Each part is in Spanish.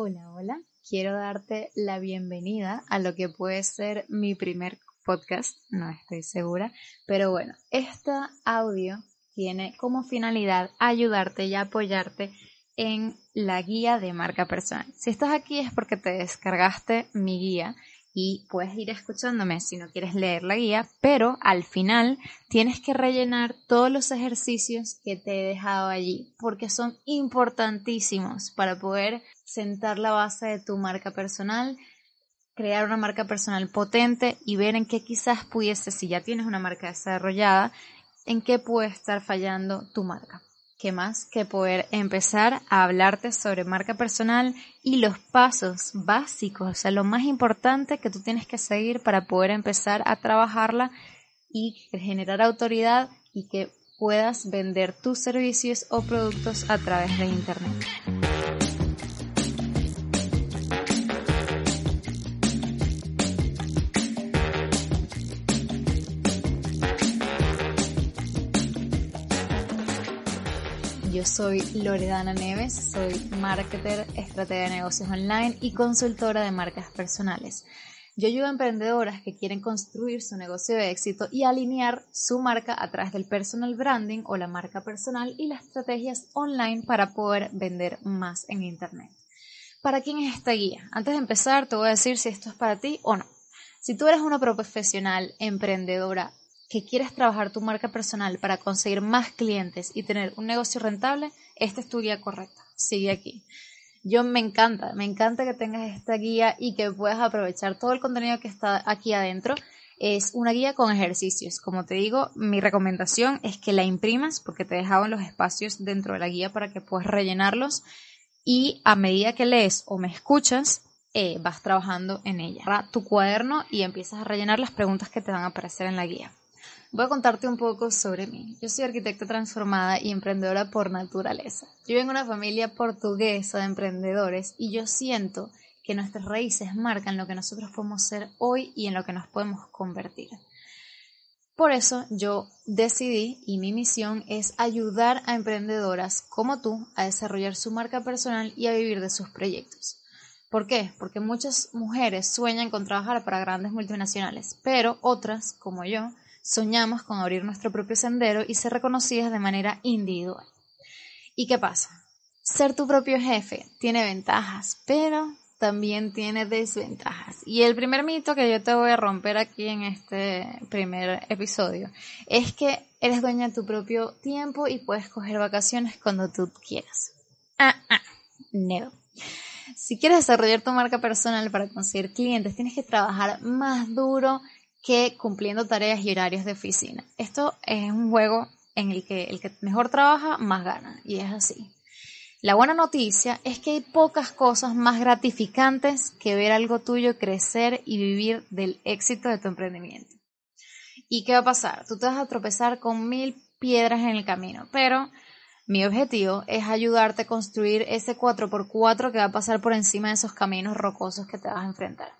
Hola, hola. Quiero darte la bienvenida a lo que puede ser mi primer podcast, no estoy segura, pero bueno, este audio tiene como finalidad ayudarte y apoyarte en la guía de marca personal. Si estás aquí es porque te descargaste mi guía y puedes ir escuchándome si no quieres leer la guía, pero al final tienes que rellenar todos los ejercicios que te he dejado allí porque son importantísimos para poder sentar la base de tu marca personal, crear una marca personal potente y ver en qué quizás pudiese, si ya tienes una marca desarrollada, en qué puede estar fallando tu marca. ¿Qué más que poder empezar a hablarte sobre marca personal y los pasos básicos, o sea, lo más importante que tú tienes que seguir para poder empezar a trabajarla y generar autoridad y que puedas vender tus servicios o productos a través de Internet. Yo soy Loredana Neves, soy marketer, estratega de negocios online y consultora de marcas personales. Yo ayudo a emprendedoras que quieren construir su negocio de éxito y alinear su marca a través del personal branding o la marca personal y las estrategias online para poder vender más en Internet. ¿Para quién es esta guía? Antes de empezar, te voy a decir si esto es para ti o no. Si tú eres una profesional emprendedora que quieres trabajar tu marca personal para conseguir más clientes y tener un negocio rentable, esta es tu guía correcta. Sigue aquí. Yo me encanta, me encanta que tengas esta guía y que puedas aprovechar todo el contenido que está aquí adentro. Es una guía con ejercicios. Como te digo, mi recomendación es que la imprimas porque te dejado los espacios dentro de la guía para que puedas rellenarlos y a medida que lees o me escuchas, eh, vas trabajando en ella. Tu cuaderno y empiezas a rellenar las preguntas que te van a aparecer en la guía. Voy a contarte un poco sobre mí. Yo soy arquitecta transformada y emprendedora por naturaleza. Yo vengo de una familia portuguesa de emprendedores y yo siento que nuestras raíces marcan lo que nosotros podemos ser hoy y en lo que nos podemos convertir. Por eso yo decidí y mi misión es ayudar a emprendedoras como tú a desarrollar su marca personal y a vivir de sus proyectos. ¿Por qué? Porque muchas mujeres sueñan con trabajar para grandes multinacionales, pero otras, como yo, soñamos con abrir nuestro propio sendero y ser reconocidas de manera individual. ¿Y qué pasa? Ser tu propio jefe tiene ventajas, pero también tiene desventajas. Y el primer mito que yo te voy a romper aquí en este primer episodio es que eres dueña de tu propio tiempo y puedes coger vacaciones cuando tú quieras. Ah, ah, no. Si quieres desarrollar tu marca personal para conseguir clientes, tienes que trabajar más duro que cumpliendo tareas y horarios de oficina. Esto es un juego en el que el que mejor trabaja más gana y es así. La buena noticia es que hay pocas cosas más gratificantes que ver algo tuyo crecer y vivir del éxito de tu emprendimiento. ¿Y qué va a pasar? Tú te vas a tropezar con mil piedras en el camino, pero mi objetivo es ayudarte a construir ese 4x4 que va a pasar por encima de esos caminos rocosos que te vas a enfrentar.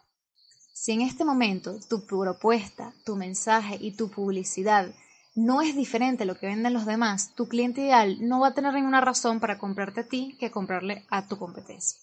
Si en este momento tu propuesta, tu mensaje y tu publicidad no es diferente a lo que venden los demás, tu cliente ideal no va a tener ninguna razón para comprarte a ti que comprarle a tu competencia.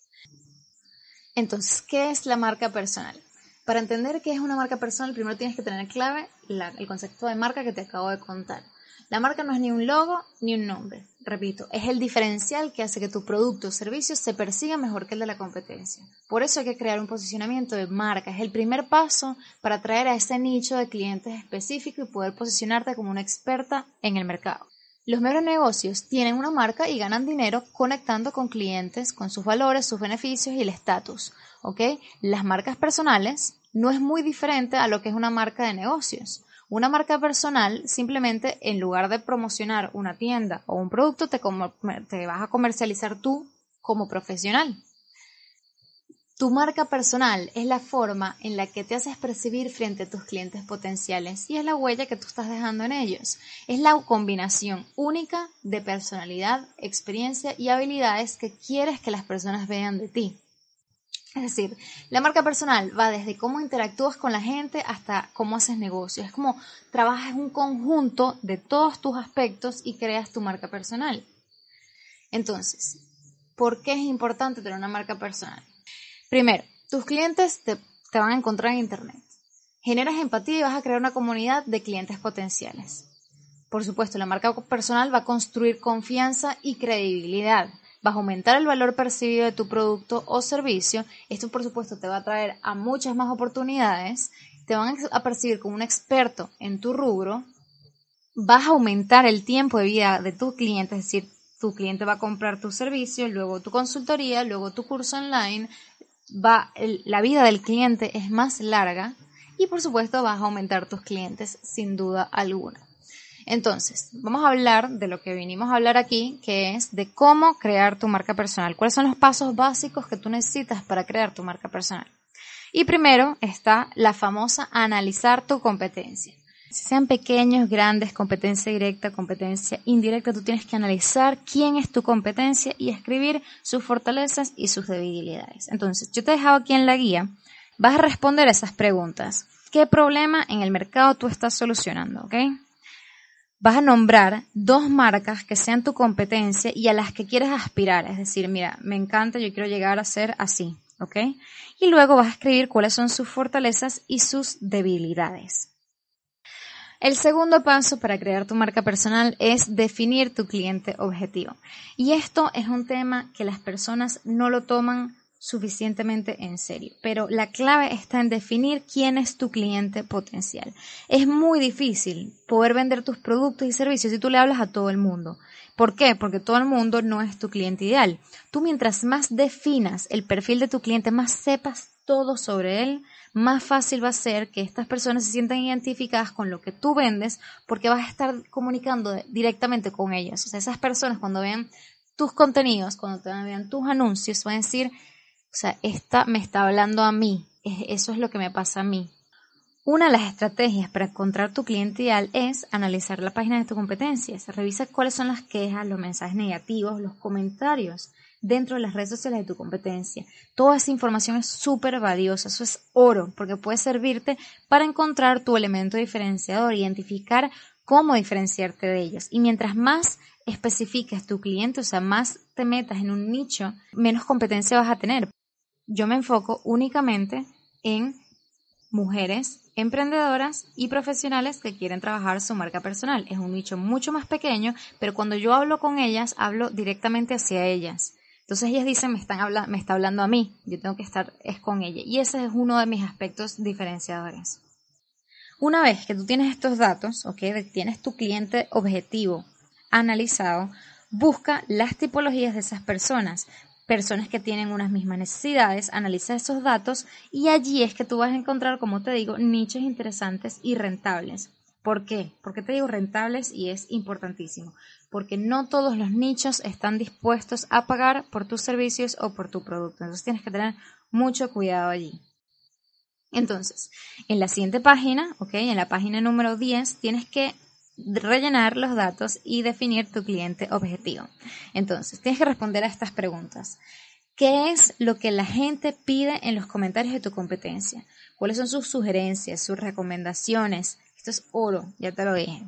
Entonces, ¿qué es la marca personal? Para entender qué es una marca personal, primero tienes que tener clave el concepto de marca que te acabo de contar. La marca no es ni un logo ni un nombre. Repito, es el diferencial que hace que tu producto o servicio se persiga mejor que el de la competencia. Por eso hay que crear un posicionamiento de marca. Es el primer paso para atraer a ese nicho de clientes específico y poder posicionarte como una experta en el mercado. Los mejores negocios tienen una marca y ganan dinero conectando con clientes, con sus valores, sus beneficios y el estatus. ¿ok? Las marcas personales no es muy diferente a lo que es una marca de negocios. Una marca personal simplemente en lugar de promocionar una tienda o un producto te, vas a comercializar tú como profesional. Tu marca personal es la forma en la que te haces percibir frente a tus clientes potenciales y es la huella que tú estás dejando en ellos. Es la combinación única de personalidad, experiencia y habilidades que quieres que las personas vean de ti. Es decir, la marca personal va desde cómo interactúas con la gente hasta cómo haces negocios. Es como trabajas un conjunto de todos tus aspectos y creas tu marca personal. Entonces, ¿por qué es importante tener una marca personal? Primero, tus clientes te, van a encontrar en Internet. Generas empatía y vas a crear una comunidad de clientes potenciales. Por supuesto, la marca personal va a construir confianza y credibilidad. Va a aumentar el valor percibido de tu producto o servicio. Esto, por supuesto, te va a traer a muchas más oportunidades. Te van a percibir como un experto en tu rubro. Vas a aumentar el tiempo de vida de tu cliente, es decir, tu cliente va a comprar tu servicio, luego tu consultoría, luego tu curso online, va, la vida del cliente es más larga y por supuesto vas a aumentar tus clientes sin duda alguna. Entonces, vamos a hablar de lo que vinimos a hablar aquí, que es de cómo crear tu marca personal. ¿Cuáles son los pasos básicos que tú necesitas para crear tu marca personal? Y primero está la famosa analizar tu competencia sean pequeños, grandes, competencia directa, competencia indirecta, tú tienes que analizar quién es tu competencia y escribir sus fortalezas y sus debilidades. Entonces, yo te he dejado aquí en la guía, vas a responder a esas preguntas. ¿Qué problema en el mercado tú estás solucionando? ¿Ok? Vas a nombrar dos marcas que sean tu competencia y a las que quieres aspirar. Es decir, mira, me encanta, yo quiero llegar a ser así. ¿Ok? Y luego vas a escribir cuáles son sus fortalezas y sus debilidades. El segundo paso para crear tu marca personal es definir tu cliente objetivo. Y esto es un tema que las personas no lo toman suficientemente en serio. Pero la clave está en definir quién es tu cliente potencial. Es muy difícil poder vender tus productos y servicios si tú le hablas a todo el mundo. ¿Por qué? Porque todo el mundo no es tu cliente ideal. Tú mientras más definas el perfil de tu cliente, más sepas todo sobre él, más fácil va a ser que estas personas se sientan identificadas con lo que tú vendes porque vas a estar comunicando directamente con ellas. O sea, esas personas cuando vean tus contenidos, cuando te vean tus anuncios, van a decir, o sea, esta me está hablando a mí, eso es lo que me pasa a mí. Una de las estrategias para encontrar tu cliente ideal es analizar la página de tu competencia. Revisa cuáles son las quejas, los mensajes negativos, los comentarios dentro de las redes sociales de tu competencia. Toda esa información es súper valiosa, eso es oro, porque puede servirte para encontrar tu elemento diferenciador, identificar cómo diferenciarte de ellos. Y mientras más especifiques tu cliente, o sea, más te metas en un nicho, menos competencia vas a tener. Yo me enfoco únicamente en mujeres emprendedoras y profesionales que quieren trabajar su marca personal. Es un nicho mucho más pequeño, pero cuando yo hablo con ellas, hablo directamente hacia ellas. Entonces ellas dicen, me, están me está hablando a mí, yo tengo que estar es con ella. Y ese es uno de mis aspectos diferenciadores. Una vez que tú tienes estos datos, ok, tienes tu cliente objetivo analizado, busca las tipologías de esas personas, personas que tienen unas mismas necesidades, analiza esos datos y allí es que tú vas a encontrar, como te digo, nichos interesantes y rentables. ¿Por qué? Porque te digo rentables y es importantísimo. Porque no todos los nichos están dispuestos a pagar por tus servicios o por tu producto. Entonces tienes que tener mucho cuidado allí. Entonces, en la siguiente página, ok, en la página número 10, tienes que rellenar los datos y definir tu cliente objetivo. Entonces, tienes que responder a estas preguntas. ¿Qué es lo que la gente pide en los comentarios de tu competencia? ¿Cuáles son sus sugerencias, sus recomendaciones? Esto es oro, ya te lo dije.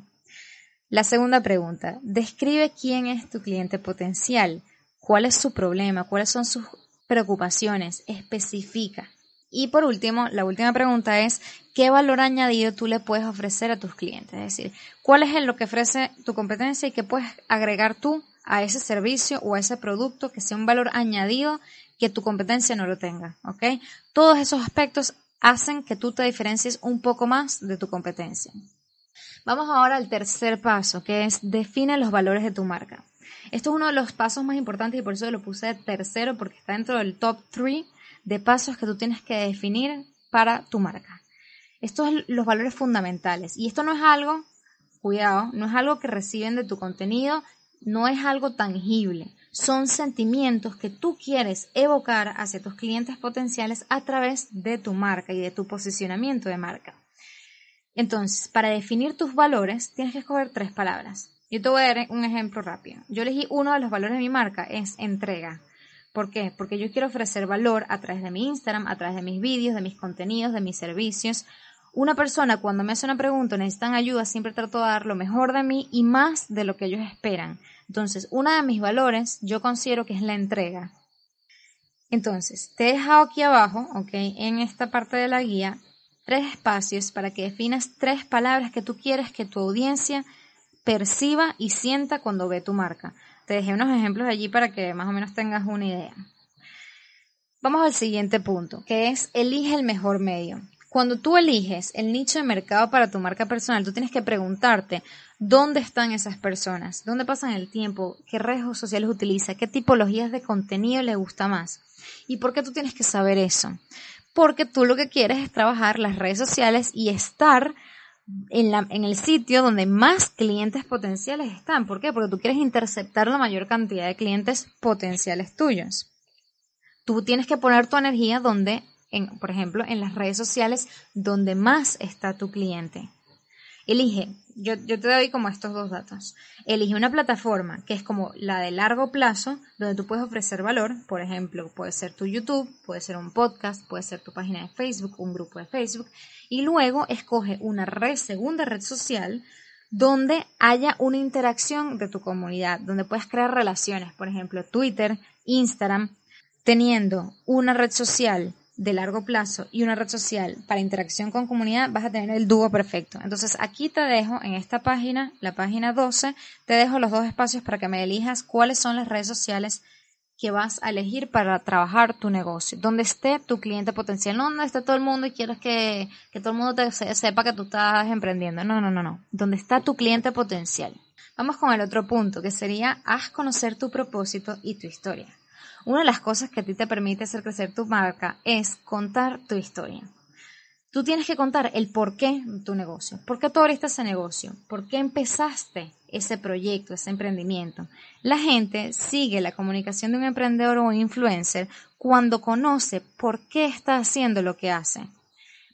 La segunda pregunta, describe quién es tu cliente potencial, cuál es su problema, cuáles son sus preocupaciones, especifica. Y por último, la última pregunta es, ¿qué valor añadido tú le puedes ofrecer a tus clientes? Es decir, ¿cuál es lo que ofrece tu competencia y qué puedes agregar tú a ese servicio o a ese producto que sea un valor añadido que tu competencia no lo tenga? ¿Ok? Todos esos aspectos hacen que tú te diferencies un poco más de tu competencia. Vamos ahora al tercer paso, que es define los valores de tu marca. Esto es uno de los pasos más importantes y por eso lo puse tercero porque está dentro del top 3 de pasos que tú tienes que definir para tu marca. Estos son los valores fundamentales y esto no es algo, cuidado, no es algo que reciben de tu contenido no es algo tangible, son sentimientos que tú quieres evocar hacia tus clientes potenciales a través de tu marca y de tu posicionamiento de marca. Entonces, para definir tus valores, tienes que escoger tres palabras. Yo te voy a dar un ejemplo rápido. Yo elegí uno de los valores de mi marca, es entrega. ¿Por qué? Porque yo quiero ofrecer valor a través de mi Instagram, a través de mis vídeos, de mis contenidos, de mis servicios. Una persona cuando me hace una pregunta necesitan ayuda, siempre trato de dar lo mejor de mí y más de lo que ellos esperan. Entonces, uno de mis valores yo considero que es la entrega. Entonces, te he dejado aquí abajo, ok, en esta parte de la guía, tres espacios para que definas tres palabras que tú quieres que tu audiencia perciba y sienta cuando ve tu marca. Te dejé unos ejemplos allí para que más o menos tengas una idea. Vamos al siguiente punto, que es elige el mejor medio. Cuando tú eliges el nicho de mercado para tu marca personal, tú tienes que preguntarte dónde están esas personas, dónde pasan el tiempo, qué redes sociales utiliza, qué tipologías de contenido le gusta más. ¿Y por qué tú tienes que saber eso? Porque tú lo que quieres es trabajar las redes sociales y estar en, la, en el sitio donde más clientes potenciales están. ¿Por qué? Porque tú quieres interceptar la mayor cantidad de clientes potenciales tuyos. Tú tienes que poner tu energía donde por ejemplo, en las redes sociales donde más está tu cliente. Elige, yo, te doy como estos dos datos. Elige una plataforma que es como la de largo plazo, donde tú puedes ofrecer valor. Por ejemplo, puede ser tu YouTube, puede ser un podcast, puede ser tu página de Facebook, un grupo de Facebook. Y luego escoge una red, segunda red social, donde haya una interacción de tu comunidad, donde puedas crear relaciones. Por ejemplo, Twitter, Instagram, teniendo una red social de largo plazo y una red social para interacción con comunidad, vas a tener el dúo perfecto. Entonces aquí te dejo en esta página, la página 12, te dejo los dos espacios para que me elijas cuáles son las redes sociales que vas a elegir para trabajar tu negocio, donde esté tu cliente potencial, no donde esté todo el mundo y quieres que, que todo el mundo te sepa que tú estás emprendiendo, no, no, no, no, donde está tu cliente potencial. Vamos con el otro punto, que sería haz conocer tu propósito y tu historia. Una de las cosas que a ti te permite hacer crecer tu marca es contar tu historia. Tú tienes que contar el por qué de tu negocio. ¿Por qué tú abriste ese negocio? ¿Por qué empezaste ese proyecto, ese emprendimiento? La gente sigue la comunicación de un emprendedor o un influencer cuando conoce por qué está haciendo lo que hace.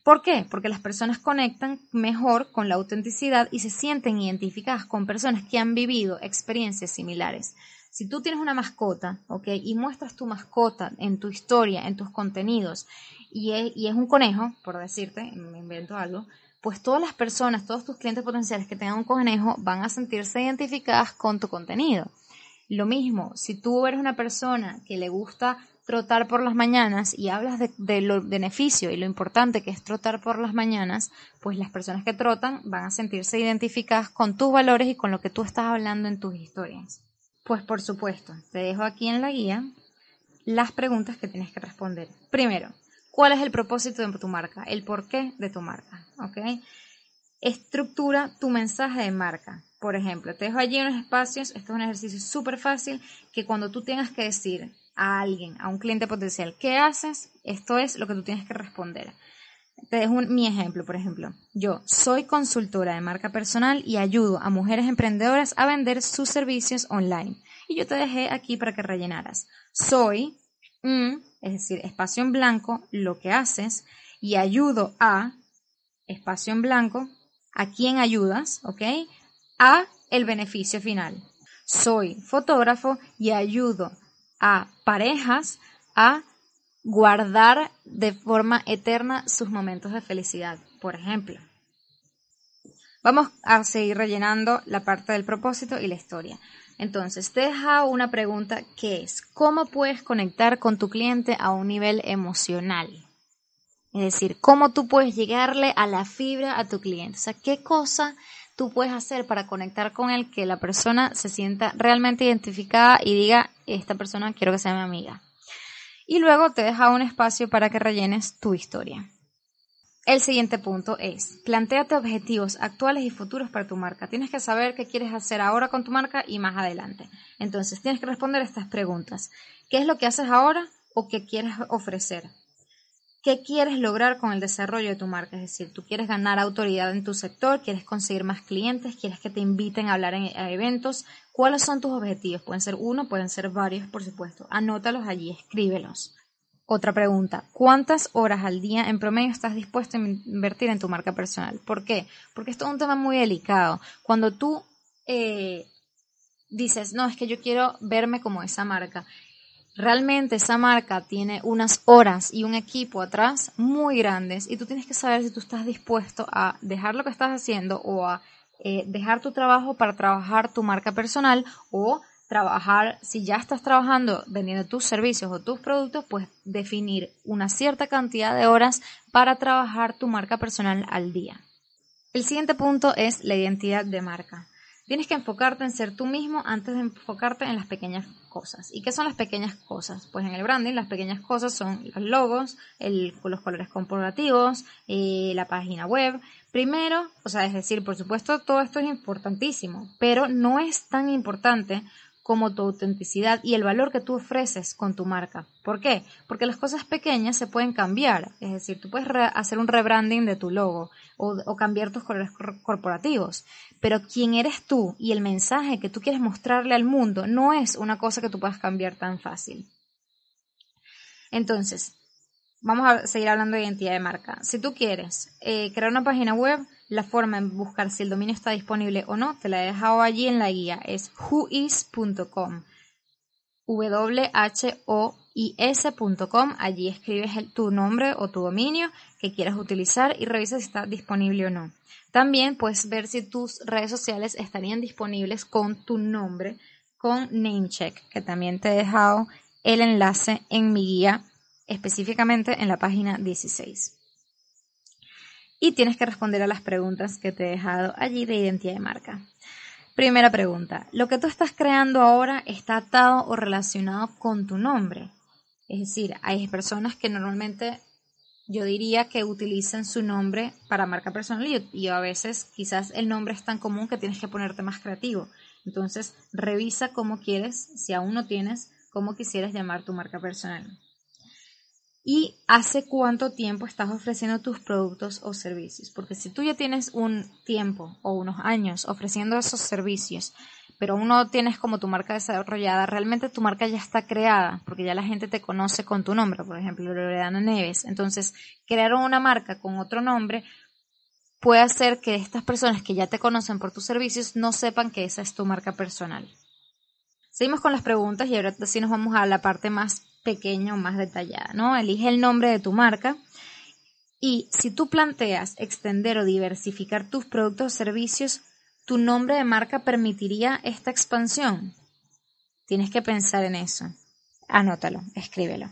¿Por qué? Porque las personas conectan mejor con la autenticidad y se sienten identificadas con personas que han vivido experiencias similares. Si tú tienes una mascota, ¿ok? Y muestras tu mascota en tu historia, en tus contenidos, y es, un conejo, por decirte, me invento algo, pues todas las personas, todos tus clientes potenciales que tengan un conejo van a sentirse identificadas con tu contenido. Lo mismo, si tú eres una persona que le gusta trotar por las mañanas y hablas de, de lo beneficio y lo importante que es trotar por las mañanas, pues las personas que trotan van a sentirse identificadas con tus valores y con lo que tú estás hablando en tus historias. Pues por supuesto, te dejo aquí en la guía las preguntas que tienes que responder. Primero, ¿cuál es el propósito de tu marca? El porqué de tu marca, ¿ok? Estructura tu mensaje de marca. Por ejemplo, te dejo allí unos espacios, esto es un ejercicio súper fácil, que cuando tú tengas que decir a alguien, a un cliente potencial, ¿qué haces? Esto es lo que tú tienes que responder. Te dejo mi ejemplo, por ejemplo. Yo soy consultora de marca personal y ayudo a mujeres emprendedoras a vender sus servicios online. Y yo te dejé aquí para que rellenaras. Soy, es decir, espacio en blanco, lo que haces, y ayudo a, espacio en blanco, a quién ayudas, ¿ok? A el beneficio final. Soy fotógrafo y ayudo a parejas a guardar de forma eterna sus momentos de felicidad, por ejemplo. Vamos a seguir rellenando la parte del propósito y la historia. Entonces, te deja una pregunta que es, ¿cómo puedes conectar con tu cliente a un nivel emocional? Es decir, ¿cómo tú puedes llegarle a la fibra a tu cliente? O sea, ¿qué cosa tú puedes hacer para conectar con él que la persona se sienta realmente identificada y diga, esta persona quiero que sea mi amiga? Y luego te deja un espacio para que rellenes tu historia. El siguiente punto es, planteate objetivos actuales y futuros para tu marca. Tienes que saber qué quieres hacer ahora con tu marca y más adelante. Entonces, tienes que responder estas preguntas. ¿Qué es lo que haces ahora o qué quieres ofrecer? ¿Qué quieres lograr con el desarrollo de tu marca? Es decir, tú quieres ganar autoridad en tu sector, quieres conseguir más clientes, quieres que te inviten a hablar en eventos. ¿Cuáles son tus objetivos? Pueden ser uno, pueden ser varios, por supuesto. Anótalos allí, escríbelos. Otra pregunta, ¿cuántas horas al día en promedio estás dispuesto a invertir en tu marca personal? ¿Por qué? Porque esto es un tema muy delicado. Cuando tú eh, dices, no, es que yo quiero verme como esa marca, realmente esa marca tiene unas horas y un equipo atrás muy grandes y tú tienes que saber si tú estás dispuesto a dejar lo que estás haciendo o a eh, dejar tu trabajo para trabajar tu marca personal o trabajar, si ya estás trabajando vendiendo tus servicios o tus productos, pues definir una cierta cantidad de horas para trabajar tu marca personal al día. El siguiente punto es la identidad de marca. Tienes que enfocarte en ser tú mismo antes de enfocarte en las pequeñas cosas. ¿Y qué son las pequeñas cosas? Pues en el branding las pequeñas cosas son los logos, los colores corporativos, eh, la página web. Primero, o sea, es decir, por supuesto, todo esto es importantísimo, pero no es tan importante como tu autenticidad y el valor que tú ofreces con tu marca. ¿Por qué? Porque las cosas pequeñas se pueden cambiar. Es decir, tú puedes hacer un rebranding de tu logo o, cambiar tus colores corporativos. Pero quién eres tú y el mensaje que tú quieres mostrarle al mundo no es una cosa que tú puedas cambiar tan fácil. Entonces, vamos a seguir hablando de identidad de marca. Si tú quieres eh, crear una página web, la forma en buscar si el dominio está disponible o no, te la he dejado allí en la guía, es whois.com. W-H-O-I-S.com. Allí escribes tu nombre o tu dominio que quieras utilizar y revisa si está disponible o no. También puedes ver si tus redes sociales estarían disponibles con tu nombre, con Namecheck, que también te he dejado el enlace en mi guía específicamente en la página 16. Y tienes que responder a las preguntas que te he dejado allí de identidad de marca. Primera pregunta, ¿lo que tú estás creando ahora está atado o relacionado con tu nombre? Es decir, hay personas que normalmente yo diría que utilicen su nombre para marca personal y, y, a veces quizás el nombre es tan común que tienes que ponerte más creativo. Entonces, revisa cómo quieres, si aún no tienes, cómo quisieras llamar tu marca personal y hace cuánto tiempo estás ofreciendo tus productos o servicios. Porque si tú ya tienes un tiempo o unos años ofreciendo esos servicios, pero aún no tienes como tu marca desarrollada, realmente tu marca ya está creada, porque ya la gente te conoce con tu nombre, por ejemplo, Loredana Neves. Entonces, crear una marca con otro nombre puede hacer que estas personas que ya te conocen por tus servicios no sepan que esa es tu marca personal. Seguimos con las preguntas y ahora sí nos vamos a la parte más pequeña o más detallada, ¿no? Elige el nombre de tu marca y si tú planteas extender o diversificar tus productos o servicios, ¿tu nombre de marca permitiría esta expansión? Tienes que pensar en eso. Anótalo, escríbelo.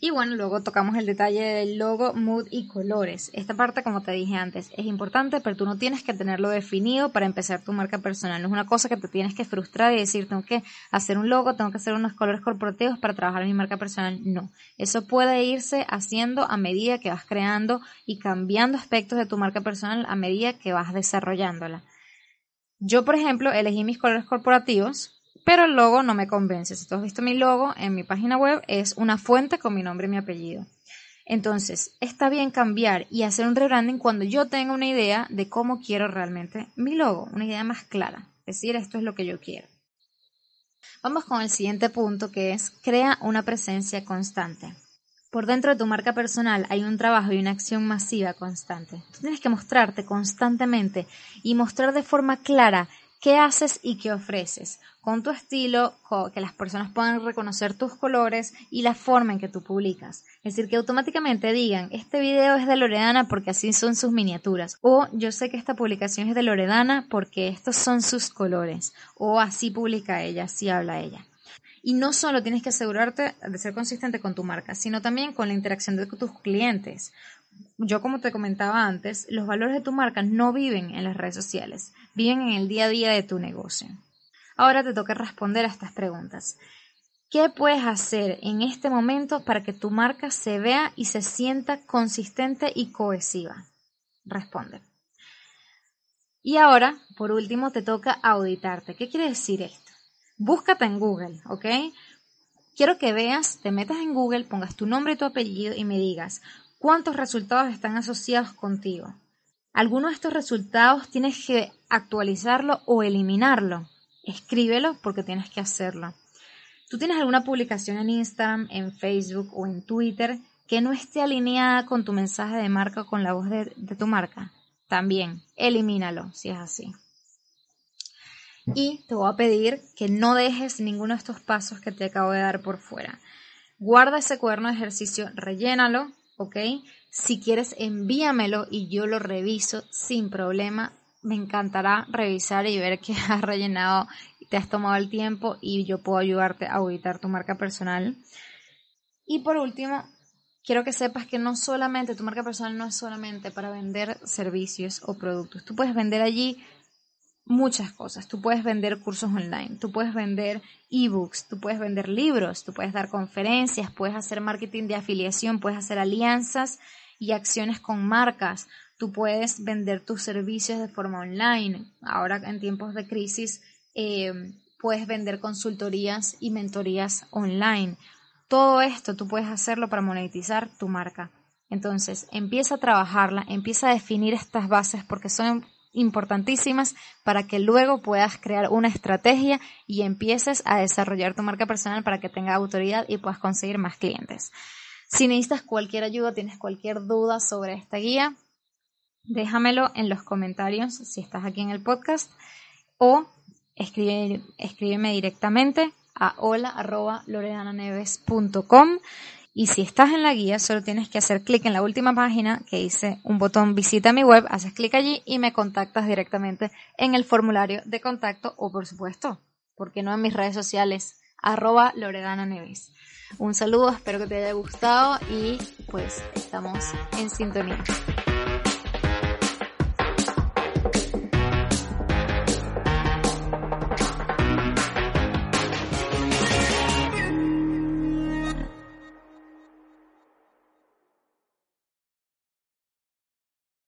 Y bueno, luego tocamos el detalle del logo, mood y colores. Esta parte, como te dije antes, es importante, pero tú no tienes que tenerlo definido para empezar tu marca personal. No es una cosa que te tienes que frustrar y decir, tengo que hacer un logo, tengo que hacer unos colores corporativos para trabajar mi marca personal. No, eso puede irse haciendo a medida que vas creando y cambiando aspectos de tu marca personal a medida que vas desarrollándola. Yo, por ejemplo, elegí mis colores corporativos pero el logo no me convence. Si tú has visto mi logo en mi página web, es una fuente con mi nombre y mi apellido. Entonces, está bien cambiar y hacer un rebranding cuando yo tenga una idea de cómo quiero realmente mi logo, una idea más clara. Es decir, esto es lo que yo quiero. Vamos con el siguiente punto que es crea una presencia constante. Por dentro de tu marca personal hay un trabajo y una acción masiva constante. Tú tienes que mostrarte constantemente y mostrar de forma clara qué haces y qué ofreces, con tu estilo, que las personas puedan reconocer tus colores y la forma en que tú publicas. Es decir, que automáticamente digan, este video es de Loredana porque así son sus miniaturas, o yo sé que esta publicación es de Loredana porque estos son sus colores, o así publica ella, así habla ella. Y no solo tienes que asegurarte de ser consistente con tu marca, sino también con la interacción de tus clientes yo como te comentaba antes, los valores de tu marca no viven en las redes sociales, viven en el día a día de tu negocio. Ahora te toca responder a estas preguntas. ¿Qué puedes hacer en este momento para que tu marca se vea y se sienta consistente y cohesiva? Responde. Y ahora, por último, te toca auditarte. ¿Qué quiere decir esto? Búscate en Google, ¿ok? Quiero que veas, te metas en Google, pongas tu nombre y tu apellido y me digas cuántos resultados están asociados contigo. Algunos de estos resultados tienes que actualizarlo o eliminarlo. Escríbelo porque tienes que hacerlo. Tú tienes alguna publicación en Instagram, en Facebook o en Twitter que no esté alineada con tu mensaje de marca o con la voz de, de tu marca. También, elimínalo si es así. Y te voy a pedir que no dejes ninguno de estos pasos que te acabo de dar por fuera. Guarda ese cuaderno de ejercicio, rellénalo, ¿ok? Si quieres, envíamelo y yo lo reviso sin problema. Me encantará revisar y ver que has rellenado, te has tomado el tiempo y yo puedo ayudarte a auditar tu marca personal. Y por último, quiero que sepas que no solamente, tu marca personal no es solamente para vender servicios o productos. Tú puedes vender allí muchas cosas. Tú puedes vender cursos online, tú puedes vender ebooks, tú puedes vender libros, tú puedes dar conferencias, puedes hacer marketing de afiliación, puedes hacer alianzas y acciones con marcas, tú puedes vender tus servicios de forma online. Ahora en tiempos de crisis eh, puedes vender consultorías y mentorías online. Todo esto tú puedes hacerlo para monetizar tu marca. Entonces, empieza a trabajarla, empieza a definir estas bases porque son importantísimas para que luego puedas crear una estrategia y empieces a desarrollar tu marca personal para que tenga autoridad y puedas conseguir más clientes. Si necesitas cualquier ayuda, tienes cualquier duda sobre esta guía, déjamelo en los comentarios si estás aquí en el podcast o escribe, escríbeme directamente a hola.loredananeves.com y si estás en la guía, solo tienes que hacer clic en la última página que dice un botón visita mi web, haces clic allí y me contactas directamente en el formulario de contacto o por supuesto, porque no en mis redes sociales, arroba Loredana Neves. Un saludo, espero que te haya gustado y pues estamos en sintonía.